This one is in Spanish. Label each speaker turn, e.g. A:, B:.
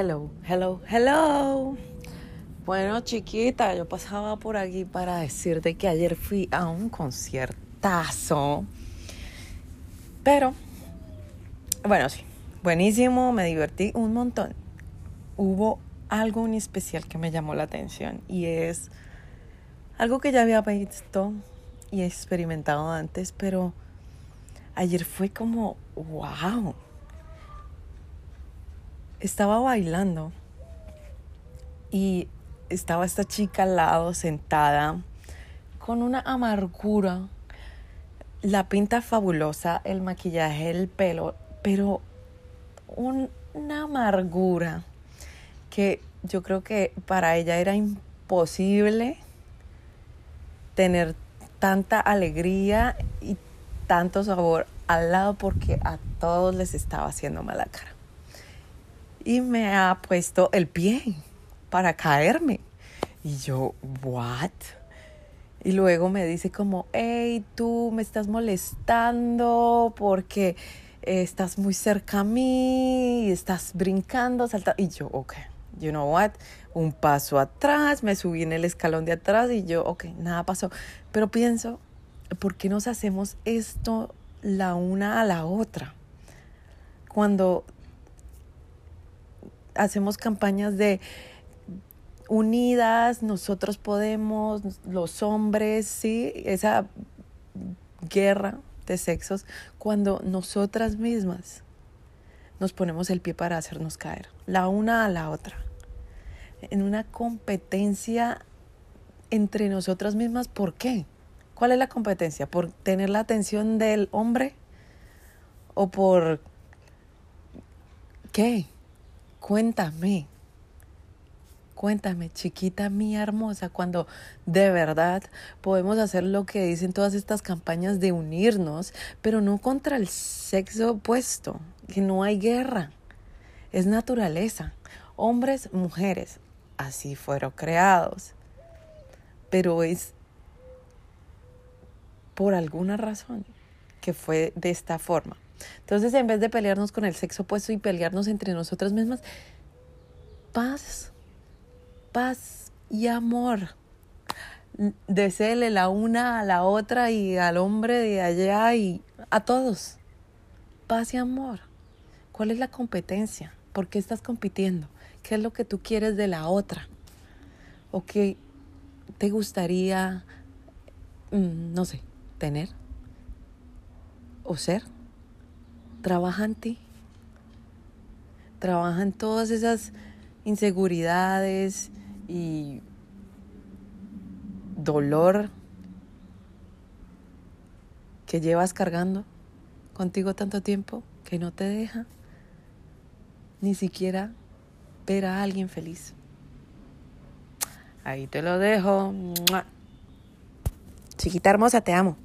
A: Hello, hello, hello. Bueno, chiquita, yo pasaba por aquí para decirte que ayer fui a un conciertazo. Pero, bueno, sí, buenísimo, me divertí un montón. Hubo algo en especial que me llamó la atención y es algo que ya había visto y experimentado antes, pero ayer fue como, wow estaba bailando y estaba esta chica al lado sentada con una amargura, la pinta fabulosa, el maquillaje, el pelo, pero una amargura que yo creo que para ella era imposible tener tanta alegría y tanto sabor al lado porque a todos les estaba haciendo mala cara y me ha puesto el pie para caerme. Y yo, ¿what? Y luego me dice como, hey, tú me estás molestando porque estás muy cerca a mí y estás brincando, saltando. Y yo, ok, you know what? Un paso atrás, me subí en el escalón de atrás y yo, ok, nada pasó. Pero pienso, ¿por qué nos hacemos esto la una a la otra? Cuando hacemos campañas de unidas, nosotros podemos, los hombres, sí, esa guerra de sexos, cuando nosotras mismas nos ponemos el pie para hacernos caer, la una a la otra, en una competencia entre nosotras mismas, ¿por qué? ¿Cuál es la competencia? ¿Por tener la atención del hombre? ¿O por qué? Cuéntame, cuéntame, chiquita mía hermosa, cuando de verdad podemos hacer lo que dicen todas estas campañas de unirnos, pero no contra el sexo opuesto, que no hay guerra, es naturaleza. Hombres, mujeres, así fueron creados, pero es por alguna razón que fue de esta forma. Entonces, en vez de pelearnos con el sexo opuesto y pelearnos entre nosotras mismas, paz, paz y amor. Deseele la una a la otra y al hombre de allá y a todos. Paz y amor. ¿Cuál es la competencia? ¿Por qué estás compitiendo? ¿Qué es lo que tú quieres de la otra? ¿O qué te gustaría, mm, no sé, tener? ¿O ser? Trabaja en ti. Trabaja en todas esas inseguridades y dolor que llevas cargando contigo tanto tiempo que no te deja ni siquiera ver a alguien feliz. Ahí te lo dejo. Chiquita hermosa, te amo.